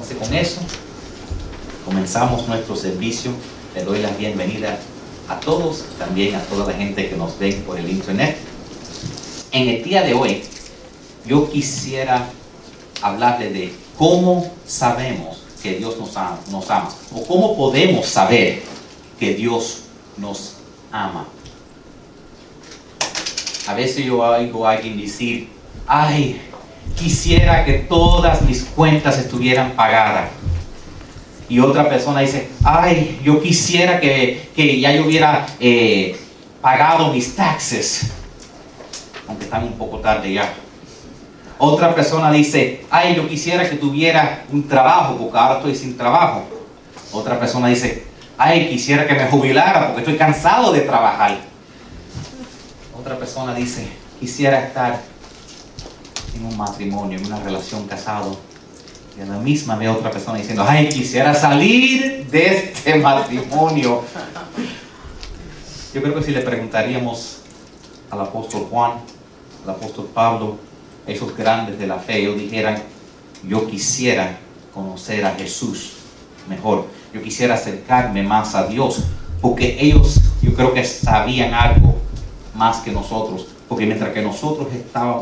Entonces con eso comenzamos nuestro servicio. Le doy la bienvenida a todos, también a toda la gente que nos ve por el internet. En el día de hoy, yo quisiera hablarle de cómo sabemos que Dios nos ama, nos ama o cómo podemos saber que Dios nos ama. A veces yo oigo a alguien decir, ay, quisiera que todas mis cuentas estuvieran pagadas. Y otra persona dice, ay, yo quisiera que, que ya yo hubiera eh, pagado mis taxes. Aunque están un poco tarde ya. Otra persona dice, ay, yo quisiera que tuviera un trabajo, porque ahora estoy sin trabajo. Otra persona dice, ay, quisiera que me jubilara porque estoy cansado de trabajar. Otra persona dice, quisiera estar en un matrimonio, en una relación casado. Y a la misma ve otra persona diciendo, ay, quisiera salir de este matrimonio. Yo creo que si le preguntaríamos al apóstol Juan, al apóstol Pablo, esos grandes de la fe, ellos dijeran, yo quisiera conocer a Jesús mejor, yo quisiera acercarme más a Dios, porque ellos yo creo que sabían algo más que nosotros, porque mientras que nosotros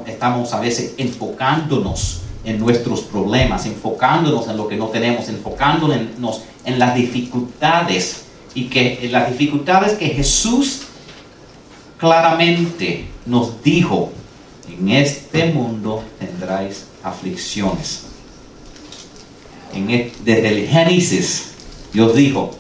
estamos, a veces enfocándonos en nuestros problemas, enfocándonos en lo que no tenemos, enfocándonos en las dificultades y que en las dificultades que Jesús claramente nos dijo, en este mundo tendráis aflicciones. El, desde el Génesis, Dios dijo,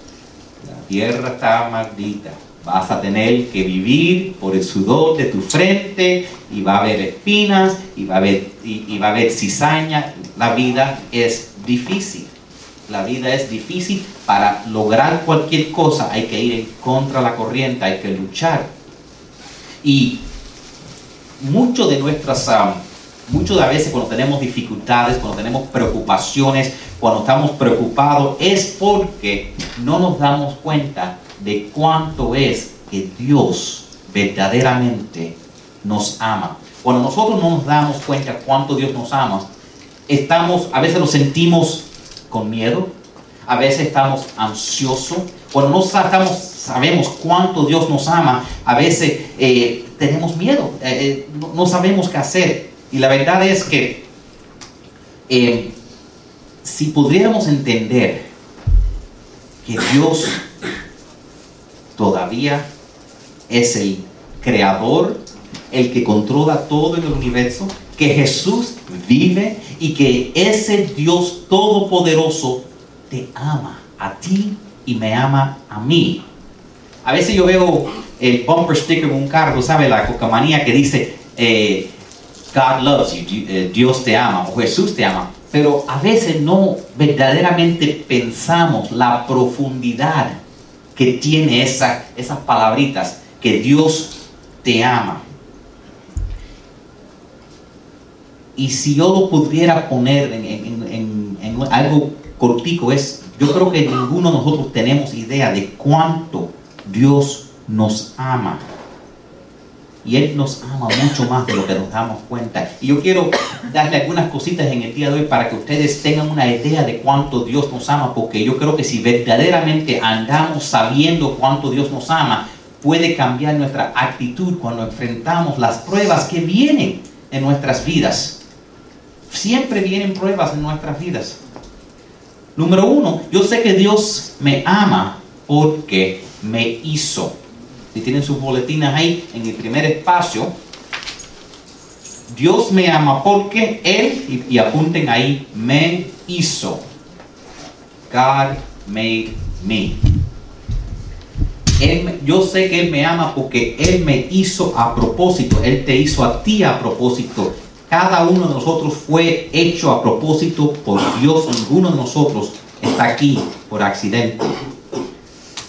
la tierra está maldita, Vas a tener que vivir por el sudor de tu frente y va a haber espinas y va a haber, y, va a haber cizaña. La vida es difícil. La vida es difícil. Para lograr cualquier cosa hay que ir en contra la corriente, hay que luchar. Y mucho de nuestras, um, de veces cuando tenemos dificultades, cuando tenemos preocupaciones, cuando estamos preocupados, es porque no nos damos cuenta de cuánto es que Dios verdaderamente nos ama. Cuando nosotros no nos damos cuenta cuánto Dios nos ama, estamos, a veces lo sentimos con miedo, a veces estamos ansiosos. Cuando no sabemos cuánto Dios nos ama, a veces eh, tenemos miedo, eh, eh, no, sabemos qué hacer. Y la verdad es que si pudiéramos entender que Dios todavía es el creador, el que controla todo en el universo, que Jesús vive y que ese Dios todopoderoso te ama a ti y me ama a mí. A veces yo veo el bumper sticker en un carro, ¿sabe? La cocamanía que dice, eh, God loves you, eh, Dios te ama o Jesús te ama. Pero a veces no verdaderamente pensamos la profundidad que tiene esa, esas palabritas, que Dios te ama. Y si yo lo pudiera poner en, en algo cortico, es, yo creo que ninguno de nosotros tenemos idea de cuánto Dios nos ama. Y Él nos ama mucho más de lo que nos damos cuenta. Y yo quiero darle algunas cositas en el día de hoy para que ustedes tengan una idea de cuánto Dios nos ama, porque yo creo que si verdaderamente andamos sabiendo cuánto Dios nos ama, puede cambiar nuestra actitud cuando enfrentamos las pruebas que vienen en nuestras vidas. Siempre vienen pruebas en nuestras vidas. Número uno, yo sé que Dios me ama porque me hizo. Si tienen sus boletines ahí en el primer espacio, Dios me ama porque Él, y, apunten ahí, me hizo. God made me. yo sé que Él me ama porque Él me hizo a propósito. Él te hizo a ti a propósito. Cada uno de nosotros fue hecho a propósito por Dios. Ninguno de nosotros está aquí por accidente.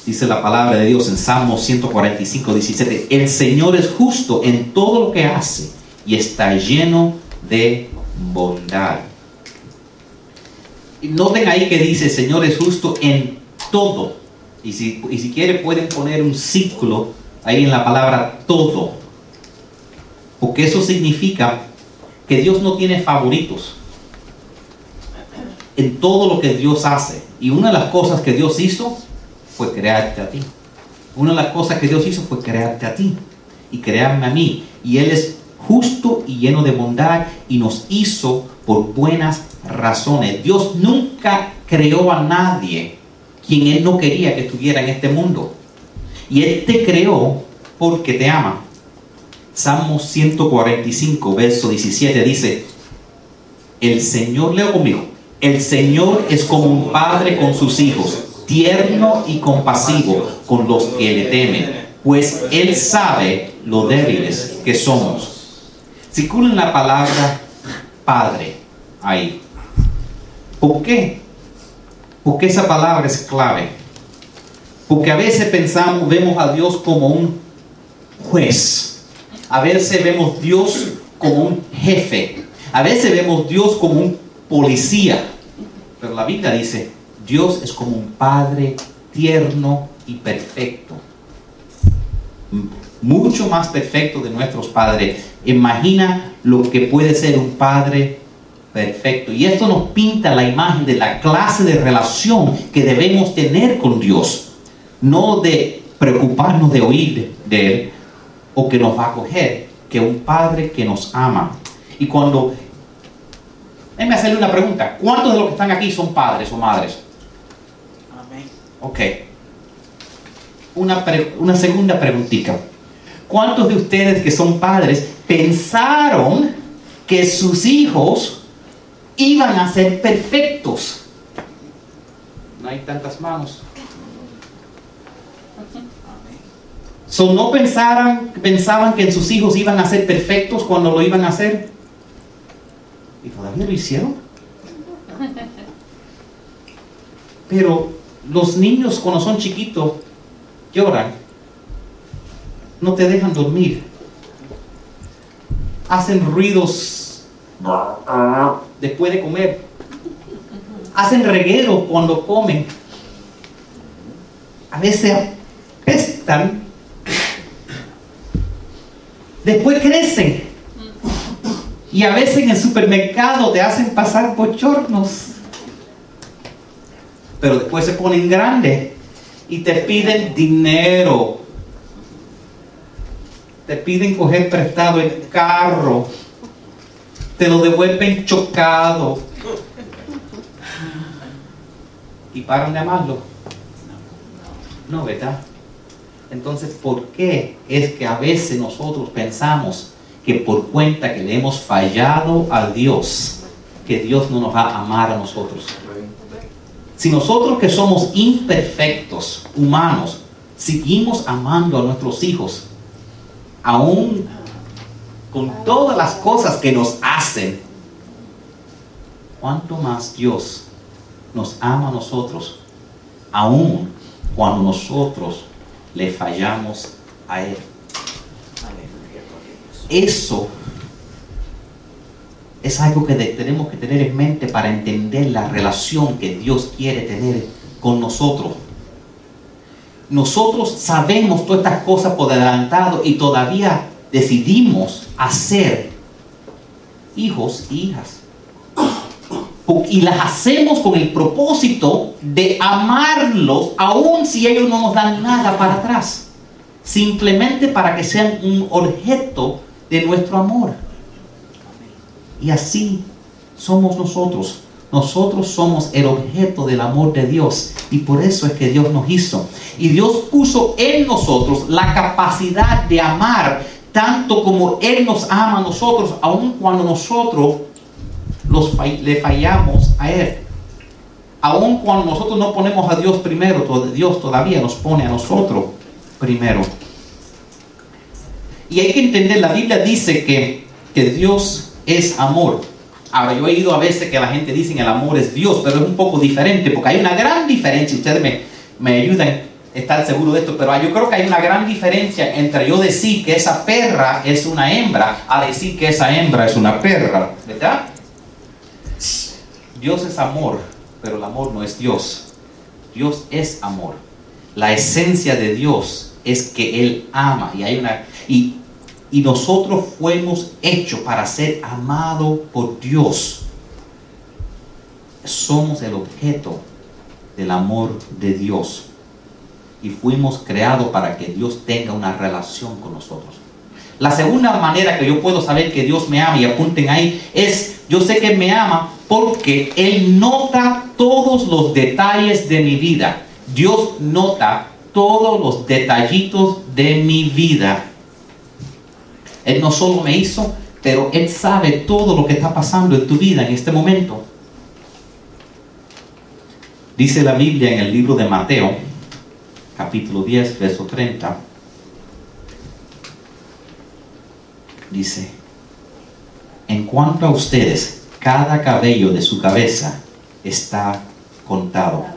Dice la palabra de Dios en Salmo 145, 17. El Señor es justo en todo lo que hace y está lleno de bondad. Noten ahí que dice, Señor es justo en todo. Y si, y si pueden poner un ciclo ahí en la palabra todo. Porque eso significa que Dios no tiene favoritos. en todo lo que Dios hace. Y una de las cosas que Dios hizo fue crearte a ti. Una de las cosas que Dios hizo fue crearte a ti y crearme a mí. Y Él es justo y lleno de bondad y nos hizo por buenas razones. Dios nunca creó a nadie quien Él no quería que estuviera en este mundo. Y Él te creó porque te ama. Salmo 145, verso 17 dice, el Señor, leo conmigo, el Señor es como un padre con sus hijos, tierno y compasivo con los que le temen, pues Él sabe lo débiles que somos. Circulen la palabra Padre ahí. ¿Por qué? Porque esa palabra es clave. Porque a veces pensamos, vemos a Dios como un juez. A veces vemos Dios como un jefe. A veces vemos Dios como un policía. Pero la Biblia dice, Dios es como un Padre tierno y perfecto. Mucho más perfecto de nuestros padres. Imagina lo que puede ser un Padre perfecto. Y esto nos pinta la imagen de la clase de relación que debemos tener con Dios. No de preocuparnos de oír de Él o que nos va a acoger, que un Padre que nos ama. Y cuando... Déjenme hacerle una pregunta. ¿Cuántos de los que están aquí son padres o madres? Ok. Una, una segunda preguntita. ¿Cuántos de ustedes que son padres pensaron que sus hijos iban a ser perfectos? No hay tantas manos. So, ¿No pensaran, pensaban que sus hijos iban a ser perfectos cuando lo iban a hacer? ¿Y todavía lo hicieron? Pero los niños cuando son chiquitos lloran, no te dejan dormir, hacen ruidos después de comer, hacen reguero cuando comen, a veces apestan, después crecen. Y a veces en el supermercado te hacen pasar bochornos pero después se ponen grandes y te piden dinero. Te piden coger prestado el carro. Te lo devuelven chocado. Y paran de amarlo. No, ¿verdad? Entonces, ¿por qué es que a veces nosotros pensamos que por cuenta que le hemos fallado a Dios, que Dios no nos va a amar a nosotros? Si nosotros que somos imperfectos, humanos, seguimos amando a nuestros hijos, aún con todas las cosas que nos hacen, ¿cuánto más Dios nos ama a nosotros, aún cuando nosotros le fallamos a Él? Eso es algo que tenemos que tener en mente para entender la relación que Dios quiere tener con nosotros. Nosotros sabemos todas estas cosas por adelantado y todavía decidimos hacer hijos y hijas. Y las hacemos con el propósito de amarlos, aun si ellos no nos dan nada para atrás. Simplemente para que sean un objeto de nuestro amor. Y así somos nosotros. Nosotros somos el objeto del amor de Dios. Y por eso es que Dios nos hizo. Y Dios puso en nosotros la capacidad de amar tanto como Él nos ama a nosotros, aun cuando nosotros los, le fallamos a Él. Aun cuando nosotros no ponemos a Dios primero, Dios todavía nos pone a nosotros primero. Y hay que entender, la Biblia dice que, que Dios es amor. Ahora, yo he oído a veces que la gente dice que el amor es Dios, pero es un poco diferente, porque hay una gran diferencia, ustedes me, me ayudan a estar seguro de esto, pero yo creo que hay una gran diferencia entre yo decir que esa perra es una hembra a decir que esa hembra es una perra, ¿verdad? Dios es amor, pero el amor no es Dios. Dios es amor. La esencia de Dios es que Él ama y hay una... Y y nosotros fuimos hechos para ser amados por Dios. somos el objeto del amor de Dios y fuimos creados para que Dios tenga una relación con nosotros. La segunda manera que yo puedo saber que Dios me ama, y apunten ahí, es yo sé que me ama porque Él nota todos los detalles de mi vida. Dios nota todos los detallitos de mi vida. Él no solo me hizo, pero Él sabe todo lo que está pasando en tu vida en este momento. Dice la Biblia en el libro de Mateo, capítulo 10, verso 30. Dice, en cuanto a ustedes, cada cabello de su cabeza está contado.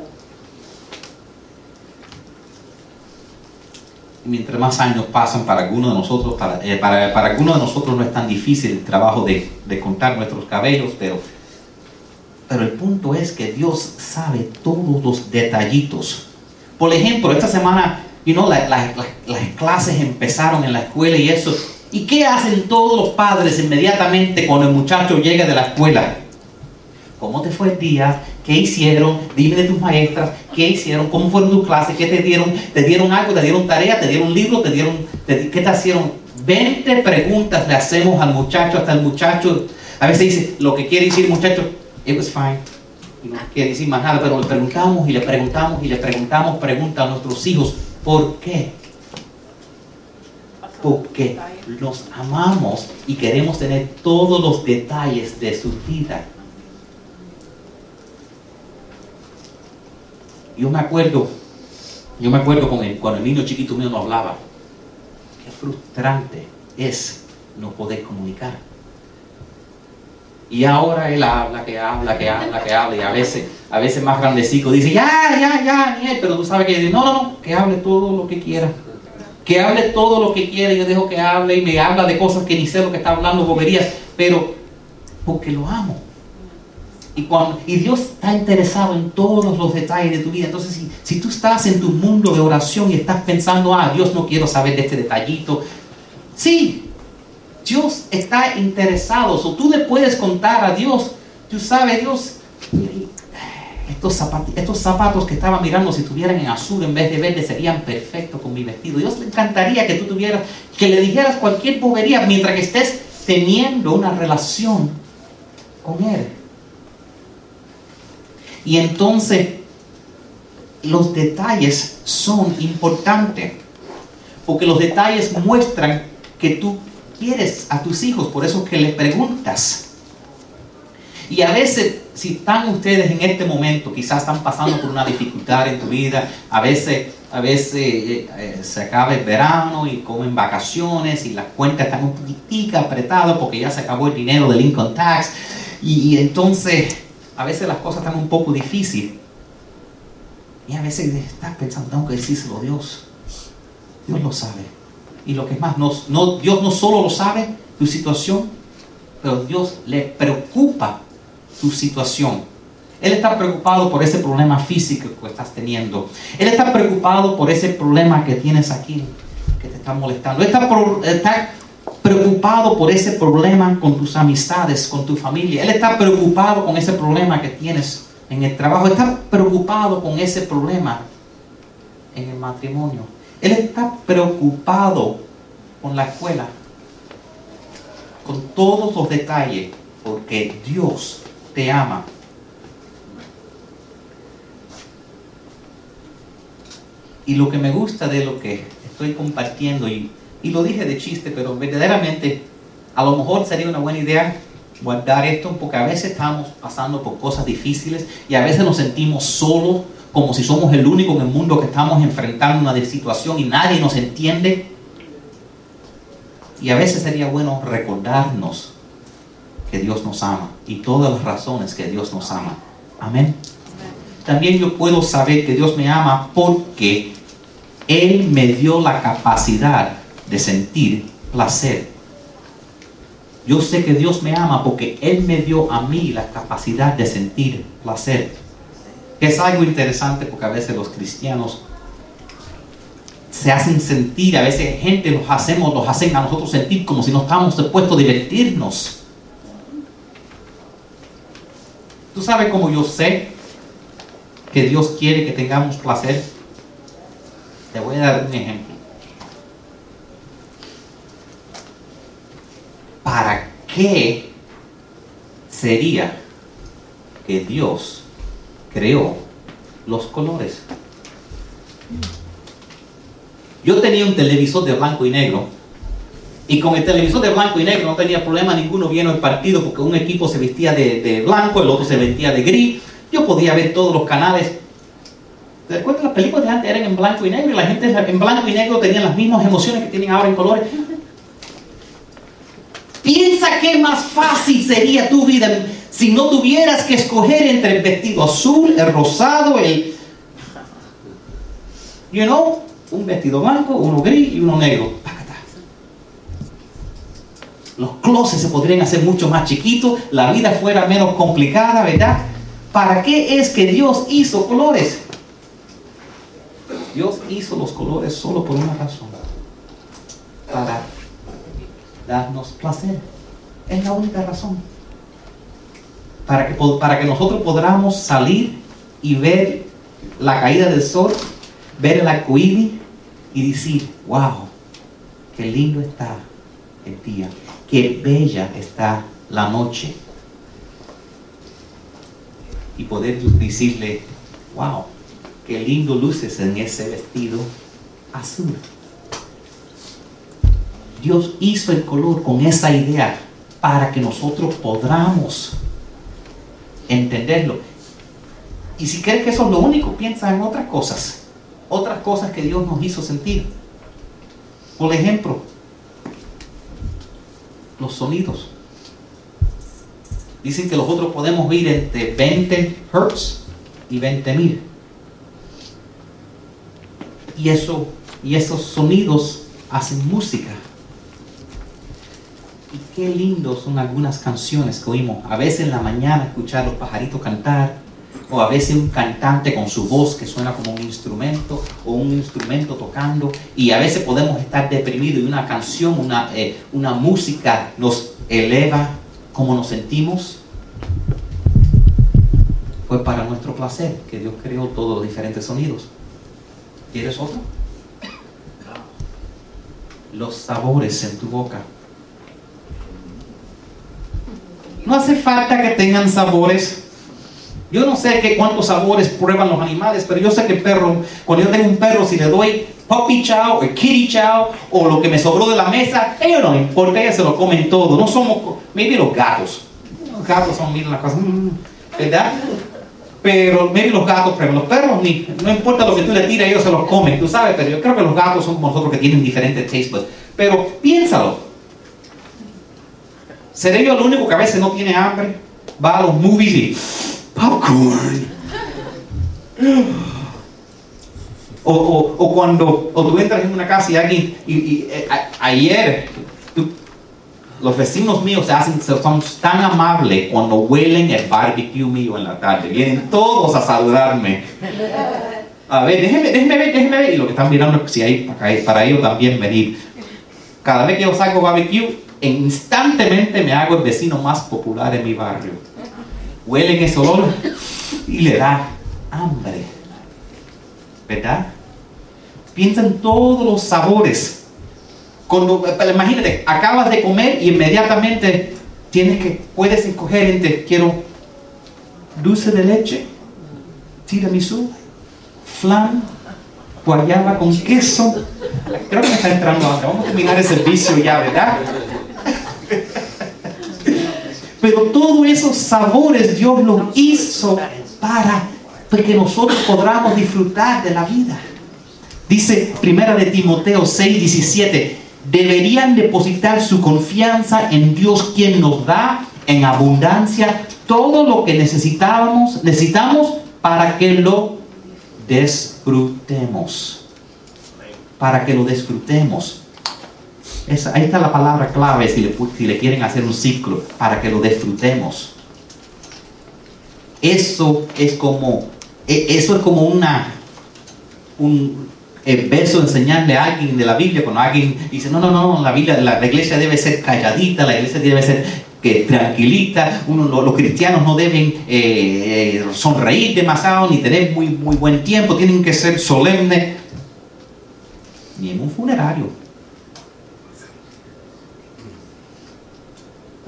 Mientras más años pasan para algunos de nosotros, para, eh, para, algunos de nosotros no es tan difícil el trabajo de, de, contar nuestros cabellos, pero, pero el punto es que Dios sabe todos los detallitos. Por ejemplo, esta semana, you know, la, la, las clases empezaron en la escuela y eso. ¿Y qué hacen todos los padres inmediatamente cuando el muchacho llega de la escuela? ¿Cómo te fue el día? ¿Qué hicieron? Dime de tus maestras. ¿Qué hicieron? ¿Cómo fueron tus clases? ¿Qué te dieron? ¿Te dieron algo? ¿Te dieron tarea? ¿Te dieron libro? ¿Te dieron, ¿Qué te hicieron? 20 preguntas le hacemos al muchacho hasta el muchacho. A veces dice lo que quiere decir muchacho, it was fine. Y no quiere decir más nada, pero le preguntamos y le preguntamos y le preguntamos, pregunta a nuestros hijos, ¿por qué? Porque los amamos y queremos tener todos los detalles de su vida. Yo me acuerdo, yo me acuerdo con el, cuando el niño chiquito mío no hablaba. Qué frustrante es no poder comunicar. Y ahora él habla, que habla, que habla, que habla, y a veces, a veces más grandecico dice, ya, ya, ya, ni él, pero tú sabes que no, no, no, que hable todo lo que quiera. Que hable todo lo que quiera, yo dejo que hable y me habla de cosas que ni sé lo que está hablando, boberías, pero porque lo amo. Y, cuando, y Dios está interesado en todos los detalles de tu vida. Entonces, si, tú estás en tu mundo de oración y estás pensando, ah, Dios no quiero saber de este detallito. Sí, Dios está interesado. O tú le puedes contar a Dios, tú sabes, Dios, estos zapatos, estos zapatos que estaba mirando, si tuvieran en azul en vez de verde, serían perfectos con mi vestido. Dios le encantaría que tú tuvieras, que le dijeras cualquier bobería mientras que estés teniendo una relación con Él. Y entonces los detalles son importantes, porque los detalles muestran que tú quieres a tus hijos, por eso que le preguntas. Y a veces, si están ustedes en este momento, quizás están pasando por una dificultad en tu vida, a veces, a veces eh, eh, se acaba el verano y comen vacaciones y las cuentas están un poquitico apretadas porque ya se acabó el dinero del income tax. Y entonces a veces las cosas están un poco difíciles. Y a veces estás pensando, tengo que decírselo a Dios. Dios lo sabe. Y lo que es más, Dios no solo lo sabe, tu situación, pero Dios le preocupa tu situación. Él está preocupado por ese problema físico que estás teniendo. Él está preocupado por ese problema que tienes aquí, que te está molestando. Él está, está preocupado por ese problema con tus amistades, con tu familia. Él está preocupado con ese problema que tienes en el trabajo. Está preocupado con ese problema en el matrimonio. Él está preocupado con la escuela, con todos los detalles, porque Dios te ama. Y lo que me gusta de lo que estoy compartiendo y y lo dije de chiste, pero verdaderamente a lo mejor sería una buena idea guardar esto porque a veces estamos pasando por cosas difíciles y a veces nos sentimos solos, como si somos el único en el mundo que estamos enfrentando una situación y nadie nos entiende. Y a veces sería bueno recordarnos que Dios nos ama y todas las razones que Dios nos ama. Amén. También yo puedo saber que Dios me ama porque Él me dio la capacidad de sentir placer. Yo sé que Dios me ama porque Él me dio a mí la capacidad de sentir placer. Es algo interesante porque a veces los cristianos se hacen sentir, a veces gente los hacemos, los hacen a nosotros sentir como si no estamos dispuestos a divertirnos. ¿Tú sabes cómo yo sé que Dios quiere que tengamos placer? Te voy a dar un ejemplo. ¿Para qué sería que Dios creó los colores? Yo tenía un televisor de blanco y negro y con el televisor de blanco y negro no tenía problema ninguno viendo el partido porque un equipo se vestía de, blanco, el otro se vestía de gris. Yo podía ver todos los canales. ¿Te acuerdas? Las películas de antes eran en blanco y negro y la gente en blanco y negro tenía las mismas emociones que tienen ahora en colores. Piensa qué más fácil sería tu vida si no tuvieras que escoger entre el vestido azul, el rosado, el... You know, un vestido blanco, uno gris y uno negro. Los closets se podrían hacer mucho más chiquitos, la vida fuera menos complicada, ¿verdad? ¿Para qué es que Dios hizo colores? Dios hizo los colores solo por una razón. Para darnos placer. Es la única razón. Para que, para que nosotros podamos salir y ver la caída del sol, ver el arcoíris y decir, wow, qué lindo está el día, qué bella está la noche. Y poder decirle, wow, qué lindo luces en ese vestido azul. Dios hizo el color con esa idea para que nosotros podamos entenderlo. Y si crees que eso es lo único, piensa en otras cosas. Otras cosas que Dios nos hizo sentir. Por ejemplo, los sonidos. Dicen que nosotros podemos oír entre 20 Hz y 20 mil. Y, eso, y esos sonidos hacen música. Qué lindos son algunas canciones que oímos. A veces en la mañana escuchar los pajaritos cantar, o a veces un cantante con su voz que suena como un instrumento, o un instrumento tocando, y a veces podemos estar deprimidos y una canción, una, eh, una música nos eleva como nos sentimos. Fue para nuestro placer que Dios creó todos los diferentes sonidos. ¿Quieres otro? Los sabores en tu boca. No hace falta que tengan sabores. Yo no sé qué cuántos sabores prueban los animales, pero yo sé que el perro, cuando yo tengo un perro, si le doy puppy chow o kitty chow o lo que me sobró de la mesa, ellos no importa, ellos se lo comen todo. No somos, maybe los gatos. Los gatos son, miren las cosas, mm, ¿verdad? Pero maybe los gatos, pero los perros ni, no importa lo que tú le tires, ellos se los comen, tú sabes, pero yo creo que los gatos son como nosotros que tienen diferentes taste buds. Pero piénsalo, ¿Seré yo el único que a veces no tiene hambre? Va a los movies y popcorn. O, cuando o tú entras en una casa y alguien, y, eh, ayer los vecinos míos se hacen, son tan amables cuando huelen el barbecue mío en la tarde. Vienen todos a saludarme. A ver, déjenme, déjenme ver, déjenme ver. Y lo que están mirando si hay para, para ellos también venir. Cada vez que yo salgo barbecue, instantemente me hago el vecino más popular en mi barrio. Huelen ese olor y le da hambre. ¿Verdad? Piensa en todos los sabores. Cuando, imagínate, acabas de comer y inmediatamente tienes que, puedes escoger entre quiero dulce de leche, tiramisú, flan, guayaba con queso. Creo que me está entrando. Vamos a terminar el servicio ya, ¿verdad? Pero todos esos sabores Dios los hizo para que nosotros podamos disfrutar de la vida. Dice Primera de Timoteo 6, 17, deberían depositar su confianza en Dios quien nos da en abundancia todo lo que necesitamos, necesitamos para que lo disfrutemos. Para que lo disfrutemos ahí está la palabra clave si le, si le quieren hacer un ciclo para que lo disfrutemos. Eso es como, e, eso es como una, un verso enseñarle a alguien de la Biblia, cuando alguien dice, no, no, no, la Biblia, la, iglesia debe ser calladita, la iglesia debe ser, que tranquilita, uno, los, cristianos no deben eh, sonreír demasiado ni tener muy, muy buen tiempo, tienen que ser solemnes, ni en un funerario.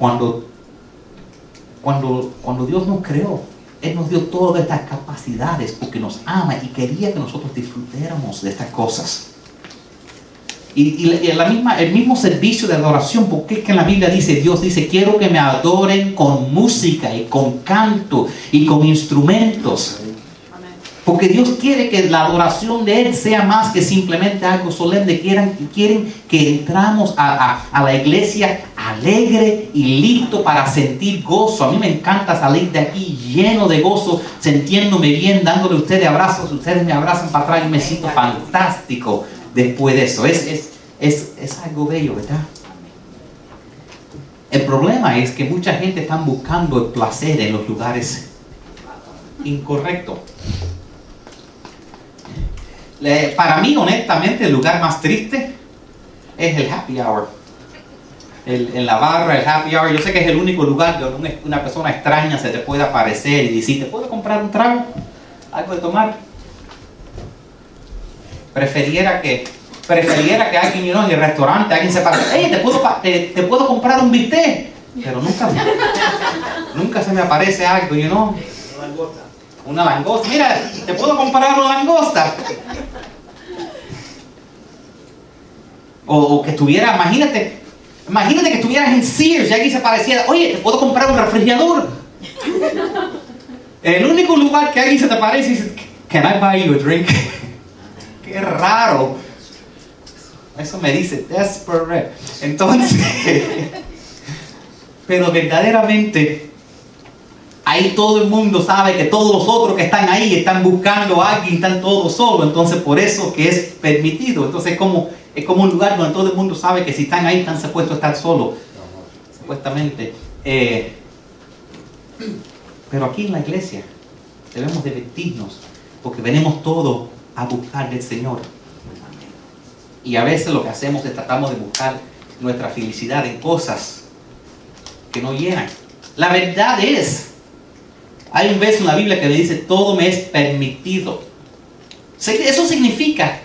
Cuando, cuando, cuando Dios nos creó, Él nos dio todas estas capacidades porque nos ama y quería que nosotros disfrutáramos de estas cosas. Y, la misma, el mismo servicio de adoración, porque es que en la Biblia dice, Dios dice, quiero que me adoren con música y con canto y con instrumentos. Porque Dios quiere que la adoración de Él sea más que simplemente algo solemne. Quieren, quieren que entramos a, la iglesia alegre y listo para sentir gozo. A mí me encanta salir de aquí lleno de gozo, sintiéndome bien, dándole a ustedes abrazos. Ustedes me abrazan para atrás y me siento fantástico después de eso. Es, es, algo bello, ¿verdad? El problema es que mucha gente está buscando el placer en los lugares incorrectos. Para mí, honestamente, el lugar más triste es el happy hour. en la barra, el happy hour. Yo sé que es el único lugar donde una, persona extraña se te puede aparecer y decir, ¿te puedo comprar un trago? ¿Algo de tomar? preferiera que preferiera que alguien en el restaurante alguien se pare hey te puedo te, puedo comprar un bistec pero nunca nunca se me aparece algo you know una langosta mira te puedo comprar una langosta o, que estuviera imagínate imagínate que estuvieras en Sears y alguien se pareciera oye puedo comprar un refrigerador el único lugar que alguien se te parece y dice can I buy you a drink qué raro. Eso me dice desperate. Entonces, pero verdaderamente, ahí todo el mundo sabe que todos los otros que están ahí están buscando a alguien, están todos solos. Entonces, por eso que es permitido. Entonces, es como, es como un lugar donde todo el mundo sabe que si están ahí están supuestos a estar solos. Supuestamente. Eh, pero aquí en la iglesia debemos divertirnos porque venimos todos a buscar del Señor. Y a veces lo que hacemos es tratamos de buscar nuestra felicidad en cosas que no llenan. La verdad es, hay un verso en la Biblia que le dice, todo me es permitido. Eso significa,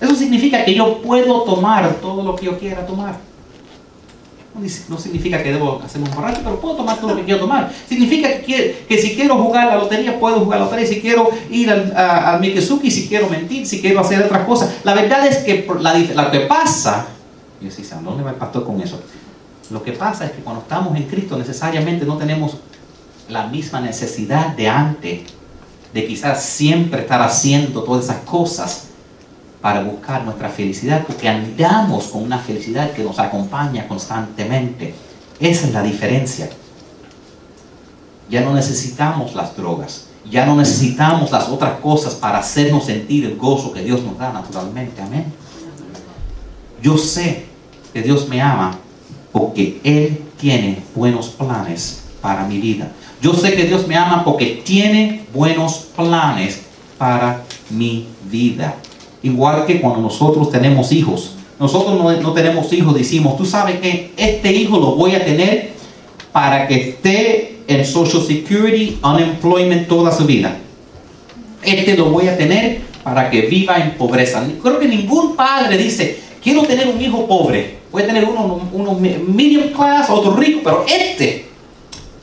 eso significa que yo puedo tomar todo lo que yo quiera tomar. No significa que debo hacer un borracho, pero puedo tomar todo lo que quiero tomar. Significa que, que si quiero jugar la lotería, puedo jugar la lotería. Si quiero ir al, al Mikesuki, si quiero mentir, si quiero hacer otras cosas. La verdad es que la, lo que pasa, y así, ¿dónde va el pastor con eso? Lo que pasa es que cuando estamos en Cristo necesariamente no tenemos la misma necesidad de antes, de quizás siempre estar haciendo todas esas cosas para buscar nuestra felicidad, porque andamos con una felicidad que nos acompaña constantemente. Esa es la diferencia. Ya no necesitamos las drogas, ya no necesitamos las otras cosas para hacernos sentir el gozo que Dios nos da naturalmente. Amén. Yo sé que Dios me ama porque Él tiene buenos planes para mi vida. Yo sé que Dios me ama porque tiene buenos planes para mi vida. Igual que cuando nosotros tenemos hijos. Nosotros no, tenemos hijos, decimos, tú sabes que este hijo lo voy a tener para que esté en Social Security, Unemployment toda su vida. Este lo voy a tener para que viva en pobreza. Creo que ningún padre dice, quiero tener un hijo pobre. Voy a tener uno, uno medium class, otro rico, pero este,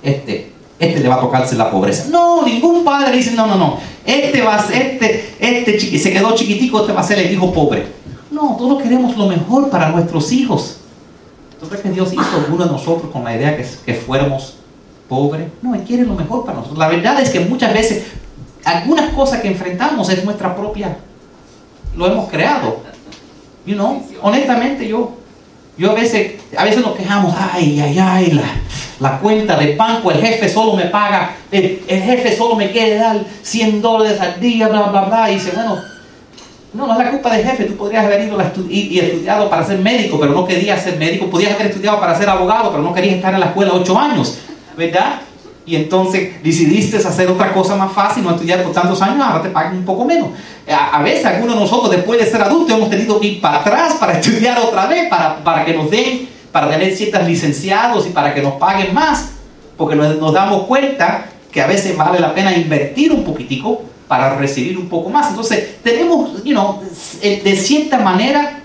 este, este le va a tocarse la pobreza. No, ningún padre dice, no, no, no. Este va a ser, este, este se quedó chiquitico, este va a ser el hijo pobre. No, todos queremos lo mejor para nuestros hijos. ¿Tú crees que Dios hizo alguno de nosotros con la idea que, que fuéramos pobres? No, Él quiere lo mejor para nosotros. La verdad es que muchas veces algunas cosas que enfrentamos es nuestra propia, lo hemos creado. You know, honestamente yo, yo a veces, a veces nos quejamos, ay, ay, ay, la, la cuenta de banco, el jefe solo me paga, el, jefe solo me quiere dar 100 dólares al día, bla, bla, bla. Y dice, bueno, no, no es la culpa del jefe, tú podrías haber ido y, estudiado para ser médico, pero no querías ser médico, podías haber estudiado para ser abogado, pero no querías estar en la escuela 8 años, ¿verdad? Y entonces decidiste hacer otra cosa más fácil, no estudiar por tantos años, ahora te pagan un poco menos. A, veces algunos de nosotros después de ser adultos hemos tenido que ir para atrás para estudiar otra vez, para, para que nos den para tener ciertos licenciados y para que nos paguen más, porque nos, damos cuenta que a veces vale la pena invertir un poquitico para recibir un poco más. Entonces, tenemos, you know, de cierta manera,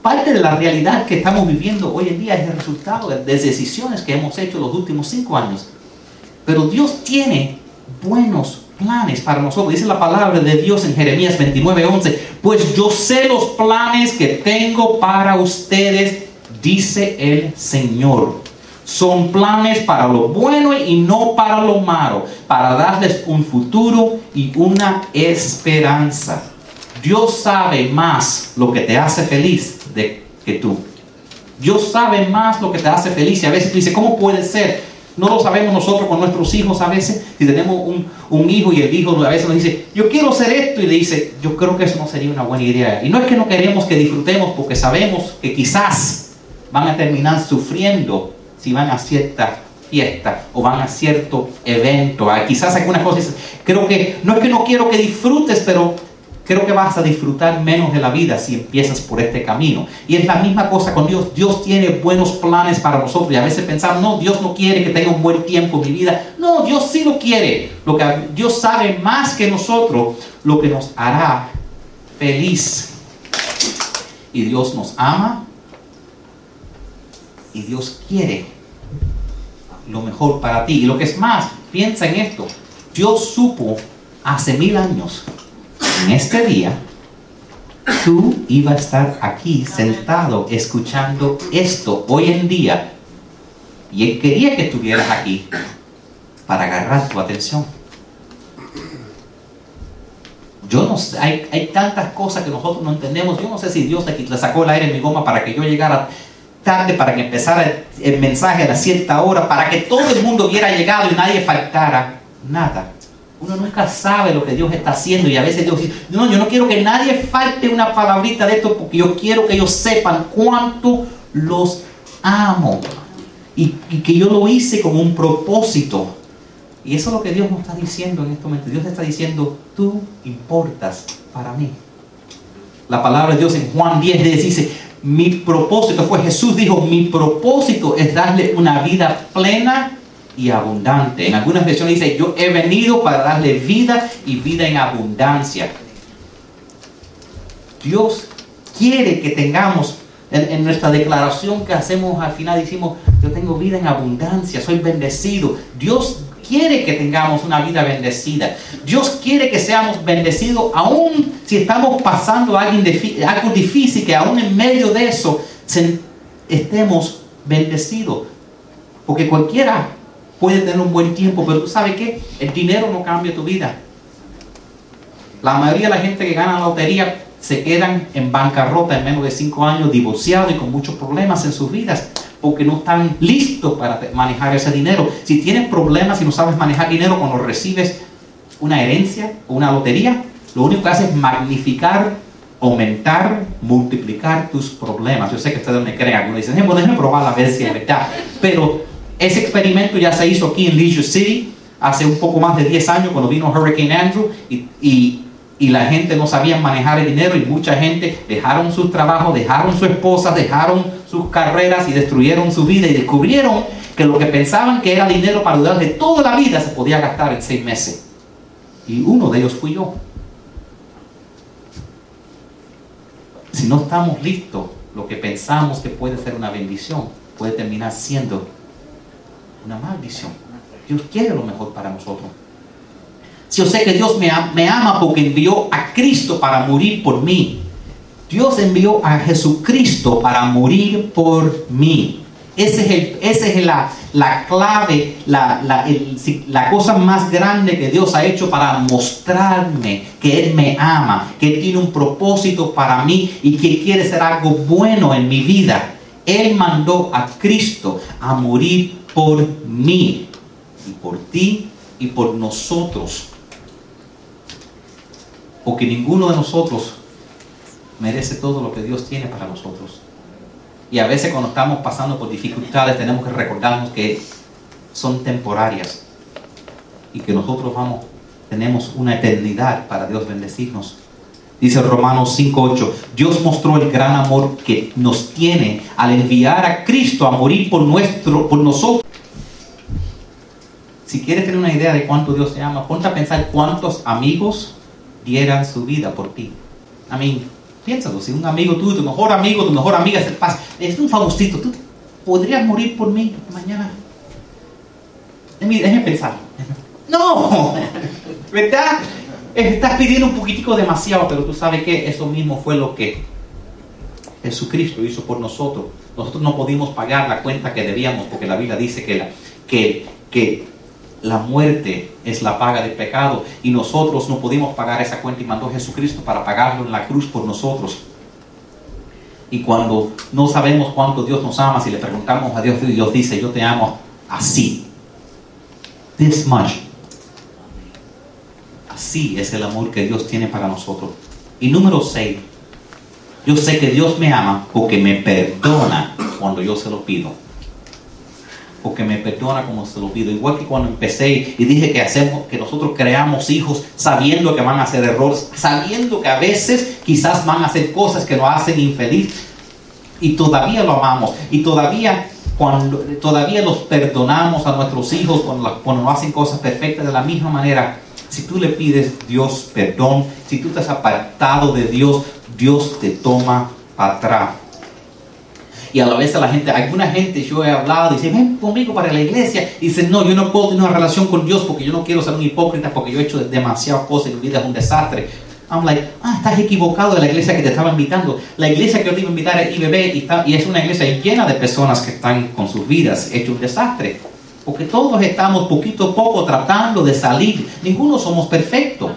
parte de la realidad que estamos viviendo hoy en día es el resultado de decisiones que hemos hecho los últimos cinco años. Pero Dios tiene buenos planes para nosotros. Dice la palabra de Dios en Jeremías 29:11. Pues yo sé los planes que tengo para ustedes, dice el Señor. Son planes para lo bueno y no para lo malo, para darles un futuro y una esperanza. Dios sabe más lo que te hace feliz de que tú. Dios sabe más lo que te hace feliz y a veces tú dices, ¿cómo puede ser? No lo sabemos nosotros con nuestros hijos a veces. Si tenemos un, hijo y el hijo a veces nos dice, yo quiero hacer esto y le dice, yo creo que eso no sería una buena idea. Y no es que no queremos que disfrutemos porque sabemos que quizás van a terminar sufriendo si van a cierta fiesta o van a cierto evento. Ah, quizás algunas cosas, creo que no es que no quiero que disfrutes, pero creo que vas a disfrutar menos de la vida si empiezas por este camino. Y es la misma cosa con Dios. Dios tiene buenos planes para nosotros. Y a veces pensamos, no, Dios no quiere que tenga un buen tiempo en mi vida. No, Dios sí lo quiere. Lo que Dios sabe más que nosotros lo que nos hará feliz. Y Dios nos ama. Y Dios quiere lo mejor para ti. Y lo que es más, piensa en esto. Dios supo hace mil años en este día, tú ibas a estar aquí sentado escuchando esto hoy en día. Y Él quería que estuvieras aquí para agarrar tu atención. Yo no sé, hay, tantas cosas que nosotros no entendemos. Yo no sé si Dios le sacó el aire en mi goma para que yo llegara tarde, para que empezara el mensaje a la cierta hora, para que todo el mundo hubiera llegado y nadie faltara nada. Uno nunca sabe lo que Dios está haciendo y a veces Dios dice, no, yo no quiero que nadie falte una palabrita de esto porque yo quiero que ellos sepan cuánto los amo y, que yo lo hice con un propósito. Y eso es lo que Dios nos está diciendo en este momento. Dios está diciendo, tú importas para mí. La palabra de Dios en Juan 10 dice, mi propósito fue, Jesús dijo, mi propósito es darle una vida plena y abundante. En algunas versiones dice, yo he venido para darle vida y vida en abundancia. Dios quiere que tengamos, en, nuestra declaración que hacemos al final, decimos, yo tengo vida en abundancia, soy bendecido. Dios quiere que tengamos una vida bendecida. Dios quiere que seamos bendecidos aún si estamos pasando algo difícil, que aún en medio de eso estemos bendecidos. Porque cualquiera puede tener un buen tiempo, pero tú sabes que el dinero no cambia tu vida. La mayoría de la gente que gana la lotería se quedan en bancarrota en menos de cinco años, divorciados y con muchos problemas en sus vidas, porque no están listos para manejar ese dinero. Si tienes problemas y no sabes manejar dinero cuando recibes una herencia o una lotería, lo único que hace es magnificar, aumentar, multiplicar tus problemas. Yo sé que ustedes me creen, algunos dicen, bueno, déjenme probar a ver si es verdad. Pero ese experimento ya se hizo aquí en Leisure City hace un poco más de 10 años cuando vino Hurricane Andrew y, la gente no sabía manejar el dinero y mucha gente dejaron sus trabajos, dejaron su esposa, dejaron sus carreras y destruyeron su vida y descubrieron que lo que pensaban que era dinero para de toda la vida se podía gastar en seis meses. Y uno de ellos fui yo. Si no estamos listos, lo que pensamos que puede ser una bendición puede terminar siendo una maldición. Dios quiere lo mejor para nosotros. Si yo sé que Dios me, ama porque envió a Cristo para morir por mí. Dios envió a Jesucristo para morir por mí. Esa es, la, la, clave, la, la, la, cosa más grande que Dios ha hecho para mostrarme que Él me ama, que Él tiene un propósito para mí y que quiere hacer algo bueno en mi vida. Él mandó a Cristo a morir por mí y por ti y por nosotros. Porque ninguno de nosotros merece todo lo que Dios tiene para nosotros. Y a veces cuando estamos pasando por dificultades tenemos que recordarnos que son temporarias y que nosotros vamos, tenemos una eternidad para Dios bendecirnos. Dice Romanos 5:8, Dios mostró el gran amor que nos tiene al enviar a Cristo a morir por, nuestro, por nosotros. Si quieres tener una idea de cuánto Dios te ama, ponte a pensar cuántos amigos dieran su vida por ti. A mí, piénsalo, si un amigo tuyo, tu mejor amigo, tu mejor amiga se pasa, es un favorcito, tú podrías morir por mí mañana. Déjeme pensar. No, ¿verdad? Estás pidiendo un poquitico demasiado, pero tú sabes que eso mismo fue lo que Jesucristo hizo por nosotros. Nosotros no pudimos pagar la cuenta que debíamos, porque la Biblia dice que la, que, que la muerte es la paga del pecado y nosotros no pudimos pagar esa cuenta y mandó Jesucristo para pagarlo en la cruz por nosotros. Y cuando no sabemos cuánto Dios nos ama, si le preguntamos a Dios, Dios dice, yo te amo así. This much. Así es el amor que Dios tiene para nosotros. Y número 6, yo sé que Dios me ama porque me perdona cuando yo se lo pido. Porque me perdona como se lo pido. Igual que cuando empecé y dije que hacemos, que nosotros creamos hijos sabiendo que van a hacer errores, sabiendo que a veces quizás van a hacer cosas que nos hacen infeliz. Y todavía lo amamos. Y todavía cuando todavía los perdonamos a nuestros hijos cuando, cuando hacen cosas perfectas de la misma manera. Si tú le pides Dios perdón, si tú has apartado de Dios, Dios te toma atrás. Y a la vez a la gente, alguna gente yo he hablado dice, ven conmigo para la iglesia. Y dice, no, yo no puedo tener una relación con Dios porque yo no quiero ser un hipócrita porque yo he hecho demasiadas cosas y mi vida es un desastre. I'm like, ah, estás equivocado de la iglesia que te estaba invitando. La iglesia que yo te iba a invitar es IBB y, está, y es una iglesia llena de personas que están con sus vidas hecho un desastre. Porque todos estamos poquito a poco tratando de salir. Ninguno somos perfectos.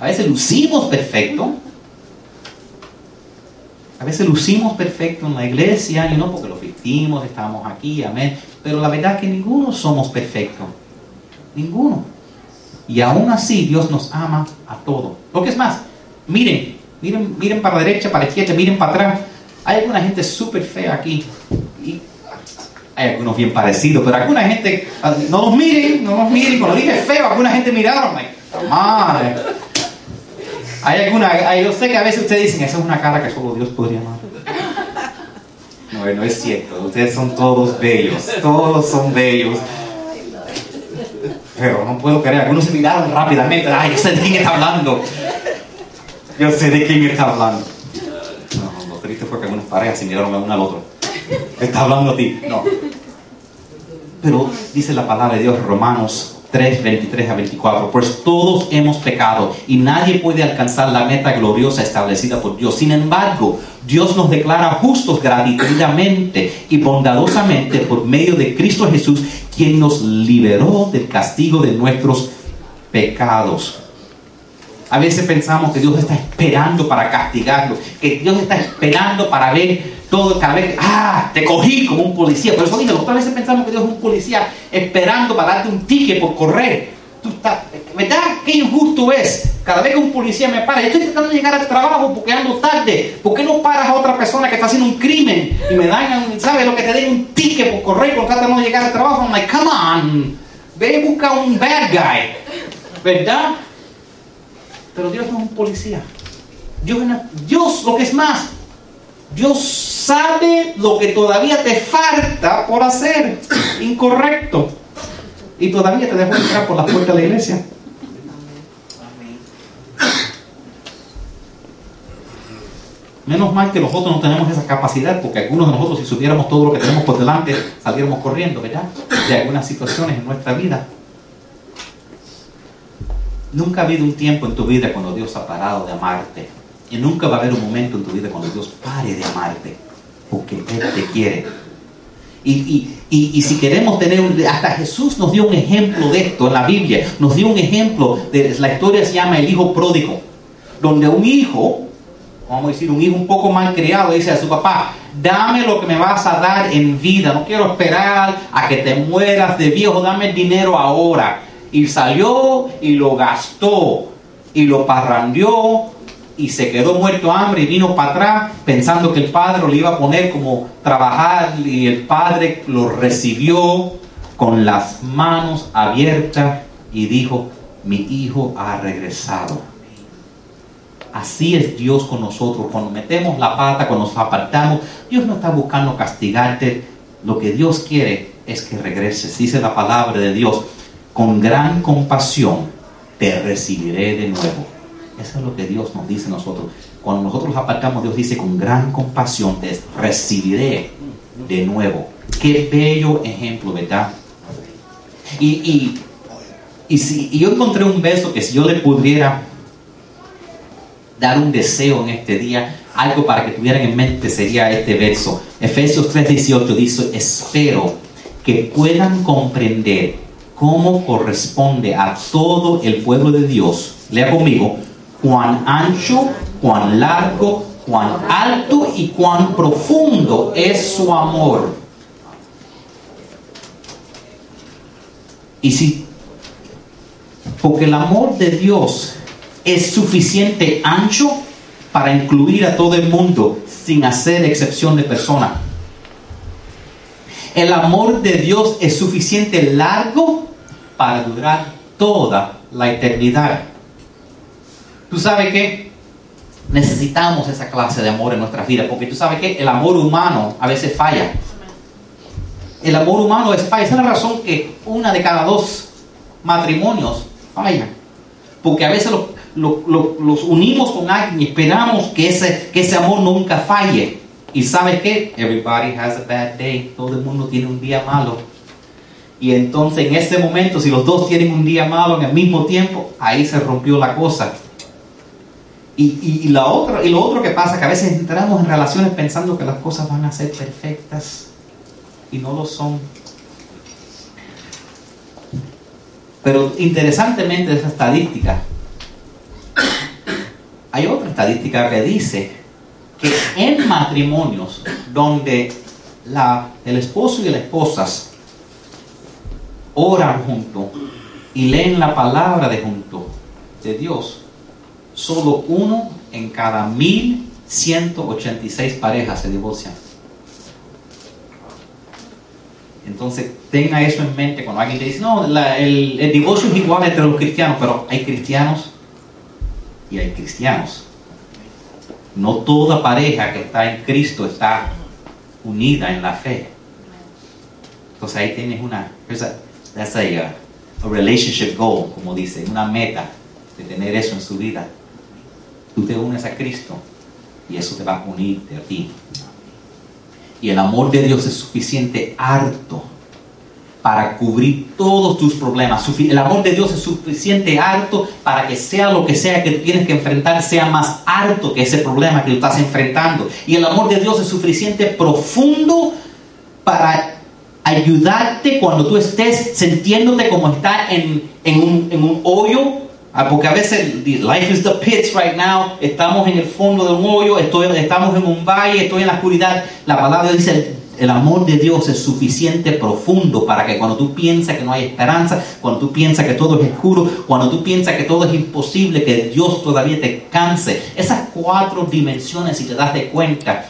A veces lucimos perfecto. A veces lucimos perfecto en la iglesia y no porque lo vestimos, estamos aquí, amén. Pero la verdad es que ninguno somos perfectos. Ninguno. Y aún así Dios nos ama a todos. Lo que es más, miren, miren, miren para la derecha, para la izquierda, miren para atrás. Hay alguna gente súper fea aquí. Hay algunos bien parecidos, pero alguna gente, no los miren, no los miren. Cuando dije feo, alguna gente miraron, madre. Hay alguna, yo sé que a veces ustedes dicen, esa es una cara que solo Dios podría amar. No, no es cierto. Ustedes son todos bellos, todos son bellos. Pero no puedo creer, algunos se miraron rápidamente. Ay, yo sé de quién está hablando. Yo sé de quién está hablando. No, lo triste fue que algunas parejas se miraron uno al otro. Está hablando a ti. No. Pero dice la palabra de Dios, Romanos 3, 23 a 24. Pues todos hemos pecado y nadie puede alcanzar la meta gloriosa establecida por Dios. Sin embargo, Dios nos declara justos gratuitamente y bondadosamente por medio de Cristo Jesús, quien nos liberó del castigo de nuestros pecados. A veces pensamos que Dios está esperando para castigarlo, que Dios está esperando para ver todo, cada vez, ah, te cogí como un policía. Por eso dije, otras veces pensamos que Dios es un policía esperando para darte un ticket por correr. ¿Verdad? Qué injusto es. Cada vez que un policía me para, yo estoy tratando de llegar al trabajo porque ando tarde. ¿Por qué no paras a otra persona que está haciendo un crimen y me dan, ¿sabes? Lo que te den un ticket por correr porque tratando de llegar al trabajo. I'm like, come on. Ve y busca un bad guy. ¿Verdad? Pero Dios no es un policía. Dios, Dios, lo que es más, Dios sabe lo que todavía te falta por hacer incorrecto. Y todavía te dejó entrar por la puerta de la iglesia. Menos mal que nosotros no tenemos esa capacidad, porque algunos de nosotros, si supiéramos todo lo que tenemos por delante, saliéramos corriendo, ¿verdad? De algunas situaciones en nuestra vida. Nunca ha habido un tiempo en tu vida cuando Dios ha parado de amarte. Y nunca va a haber un momento en tu vida cuando Dios pare de amarte. Porque Él te quiere. Y, y, si queremos tener hasta Jesús nos dio un ejemplo de esto en la Biblia. Nos dio un ejemplo de la historia se llama el hijo pródigo. Donde un hijo, vamos a decir, un hijo un poco mal criado, dice a su papá, dame lo que me vas a dar en vida. No quiero esperar a que te mueras de viejo, dame el dinero ahora y salió y lo gastó y lo parrandió y se quedó muerto hambre y vino para atrás pensando que el padre lo iba a poner como trabajar y el padre lo recibió con las manos abiertas y dijo, mi hijo ha regresado. Así es Dios con nosotros. Cuando metemos la pata, cuando nos apartamos, Dios no está buscando castigarte. Lo que Dios quiere es que regreses. Dice la palabra de Dios, con gran compasión te recibiré de nuevo. Eso es lo que Dios nos dice a nosotros. Cuando nosotros apartamos, Dios dice, con gran compasión te recibiré de nuevo. Qué bello ejemplo, ¿verdad? Y, y, y, si, yo encontré un verso que si yo le pudiera dar un deseo en este día, algo para que tuvieran en mente sería este verso. Efesios 3:18 dice, espero que puedan comprender cómo corresponde a todo el pueblo de Dios. Lea conmigo, cuán ancho, cuán largo, cuán alto y cuán profundo es su amor. Y si, porque el amor de Dios es suficiente ancho para incluir a todo el mundo sin hacer excepción de persona. El amor de Dios es suficiente largo para durar toda la eternidad. ¿Tú sabes qué? Necesitamos esa clase de amor en nuestra vida, porque tú sabes que el amor humano a veces falla. El amor humano veces falla. Esa es la razón que una de cada dos matrimonios falla. Porque a veces los, los unimos con alguien y esperamos que ese, que ese amor nunca falle. Y ¿sabes qué? Everybody has a bad day. Todo el mundo tiene un día malo. Y entonces en ese momento, si los dos tienen un día malo en el mismo tiempo, ahí se rompió la cosa. Y, y, la otra, y lo otro que pasa, que a veces entramos en relaciones pensando que las cosas van a ser perfectas y no lo son. Pero interesantemente esa estadística, hay otra estadística que dice que en matrimonios donde la, el esposo y la esposa oran juntos y leen la palabra de junto de Dios, solo uno en cada 1186 parejas se divorcian. Entonces, tenga eso en mente cuando alguien te dice, no, el, el, divorcio es igual entre los cristianos, pero hay cristianos y hay cristianos. No toda pareja que está en Cristo está unida en la fe. Entonces ahí tienes una, that's a, a relationship goal, como dice, una meta de tener eso en su vida. Tú te unes a Cristo y eso te va a unirte a ti. Y el amor de Dios es suficiente harto para cubrir todos tus problemas. El amor de Dios es suficiente harto para que sea lo que sea que tienes que enfrentar, sea más harto que ese problema que tú estás enfrentando. Y el amor de Dios es suficiente profundo para ayudarte cuando tú estés sintiéndote como está en, en, un, en un hoyo Ah, porque a veces, life is the pits right now, estamos en el fondo de un hoyo, estamos en un valle, estoy en la oscuridad. La palabra dice, el amor de Dios es suficiente profundo para que cuando tú piensas que no hay esperanza, cuando tú piensas que todo es oscuro, cuando tú piensas que todo es imposible, que Dios todavía te canse. Esas cuatro dimensiones, si te das de cuenta,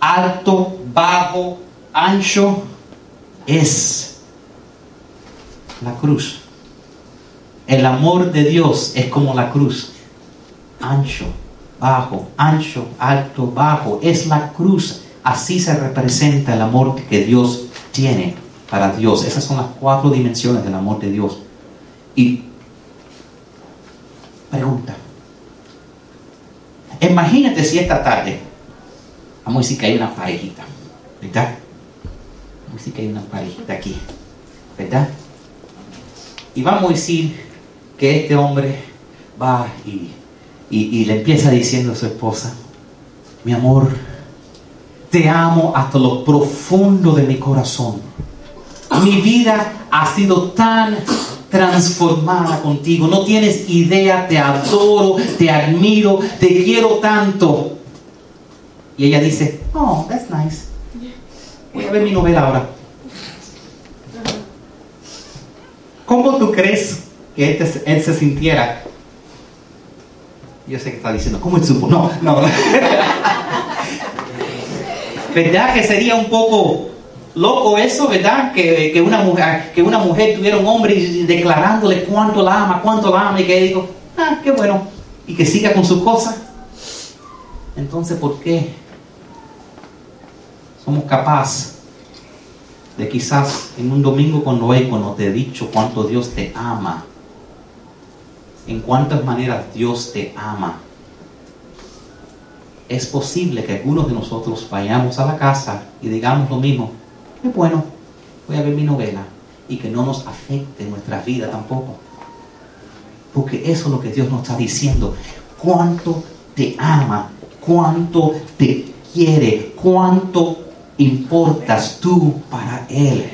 alto, bajo, ancho, es la cruz. El amor de Dios es como la cruz. Ancho, bajo, ancho, alto, bajo. Es la cruz. Así se representa el amor que Dios tiene para Dios. Esas son las cuatro dimensiones del amor de Dios. Y pregunta. Imagínate si esta tarde, vamos a decir que hay una parejita, ¿verdad? Vamos a decir que hay una parejita aquí, ¿verdad? Y vamos a decir que este hombre va y, le empieza diciendo a su esposa, mi amor, te amo hasta lo profundo de mi corazón. Mi vida ha sido tan transformada contigo. No tienes idea, te adoro, te admiro, te quiero tanto. Y ella dice, oh, that's nice. Voy a ver mi novela ahora. ¿Cómo tú crees que este él se sintiera. Yo sé que está diciendo, ¿cómo es supo? No, no. ¿Verdad que sería un poco loco eso, verdad? Que, que, una mujer, que una mujer tuviera un hombre declarándole cuánto la ama, cuánto la ama y que digo, ah, qué bueno, y que siga con su cosa. Entonces, ¿por qué somos capaces de quizás en un domingo Noé, cuando te he dicho cuánto Dios te ama, en cuántas maneras Dios te ama, es posible que algunos de nosotros vayamos a la casa y digamos lo mismo, es bueno, voy a ver mi novela y que no nos afecte nuestra vida tampoco. Porque eso es lo que Dios nos está diciendo. Cuánto te ama, cuánto te quiere, cuánto importas tú para Él.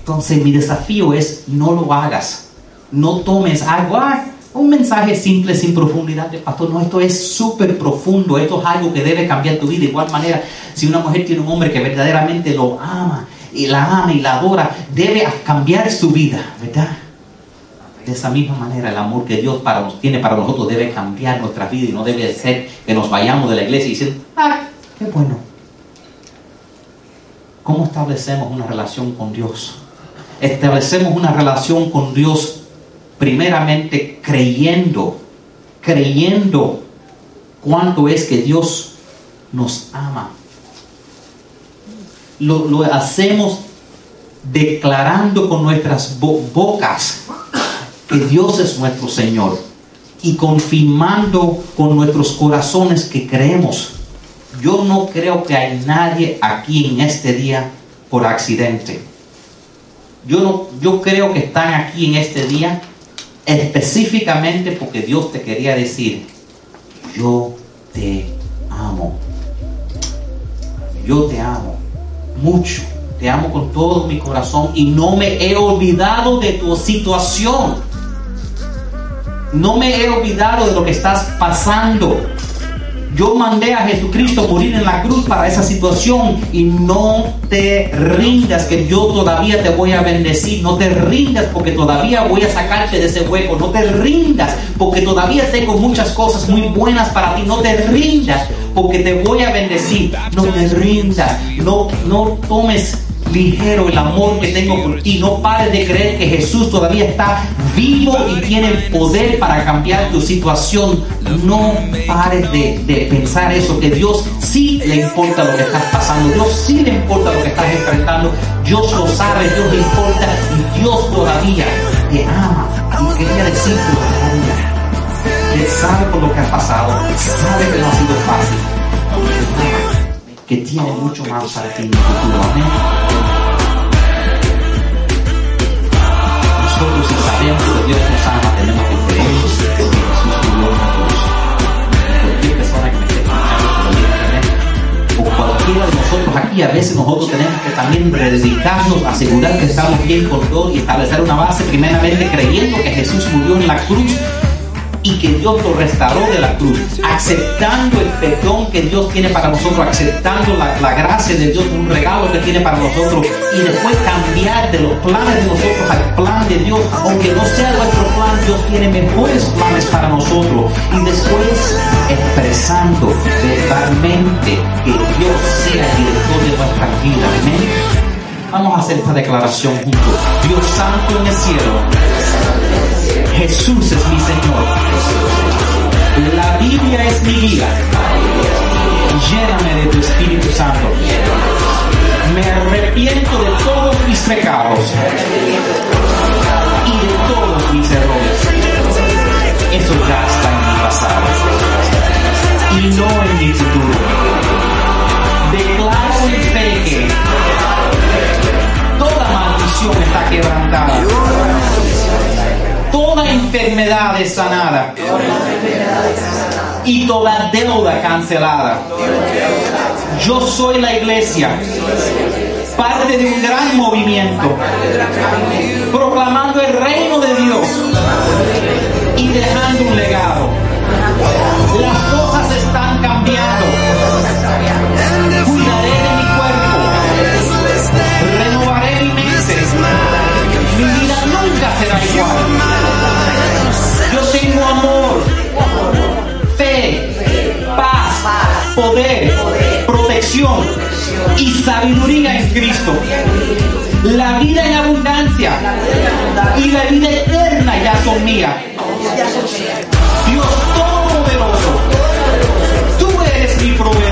Entonces mi desafío es no lo hagas. No tomes algo, un mensaje simple sin profundidad pastor. No, esto es súper profundo. Esto es algo que debe cambiar tu vida. De igual manera, si una mujer tiene un hombre que verdaderamente lo ama y la ama y la adora, debe cambiar su vida, ¿verdad? De esa misma manera, el amor que Dios para nos, tiene para nosotros debe cambiar nuestra vida y no debe ser que nos vayamos de la iglesia y decir, ah, qué bueno. ¿Cómo establecemos una relación con Dios? Establecemos una relación con Dios primeramente creyendo, creyendo cuánto es que Dios nos ama. Lo, lo hacemos declarando con nuestras bocas que Dios es nuestro Señor y confirmando con nuestros corazones que creemos. Yo no creo que hay nadie aquí en este día por accidente. Yo, no, yo creo que están aquí en este día específicamente porque Dios te quería decir, yo te amo. Yo te amo mucho. Te amo con todo mi corazón y no me he olvidado de tu situación. No me he olvidado de lo que estás pasando. Yo mandé a Jesucristo morir en la cruz para esa situación y no te rindas que yo todavía te voy a bendecir. No te rindas porque todavía voy a sacarte de ese hueco. No te rindas porque todavía tengo muchas cosas muy buenas para ti. No te rindas porque te voy a bendecir. No te rindas. No, no tomes ligero el amor que tengo por ti. No pares de creer que Jesús todavía está vivo y tiene el poder para cambiar tu situación. No pares de, pensar eso, que Dios sí le importa lo que estás pasando. Dios sí le importa lo que estás enfrentando. Dios lo sabe, Dios le importa y Dios todavía te ama. Y quería decirte todavía. Él sabe por lo que has pasado, sabe que no ha sido fácil que tiene mucho más para ti en el futuro. Amén. Nosotros si sabemos que Dios nos ama, tenemos que creer que Jesús murió en la cruz. Cualquier persona que me esté escuchando, o cualquiera de nosotros aquí, a veces nosotros tenemos que también dedicarnos a asegurar que estamos bien con Dios y establecer una base primeramente creyendo que Jesús murió en la cruz y que Dios lo restauró de la cruz, aceptando el perdón que Dios tiene para nosotros, aceptando la, gracia de Dios, un regalo que tiene para nosotros, y después cambiar de los planes de nosotros al plan de Dios, aunque no sea nuestro plan, Dios tiene mejores planes para nosotros, y después expresando verbalmente que Dios sea el director de nuestra vida. Amén. Vamos a hacer esta declaración juntos. Dios Santo en el cielo Jesús es mi Señor. La Biblia es mi guía. Lléname de tu Espíritu Santo. Me arrepiento de todos mis pecados y de todos mis errores. Eso ya está en mi pasado y no en mi futuro. Declaro en fe que toda enfermedad es sanada y toda deuda cancelada. Yo soy la iglesia, parte de un gran movimiento, proclamando el reino de Dios y dejando un legado. Las cosas están cambiando. protección y sabiduría en Cristo. La vida en abundancia y la vida eterna ya son mías. Dios Todopoderoso, tú eres mi proveedor.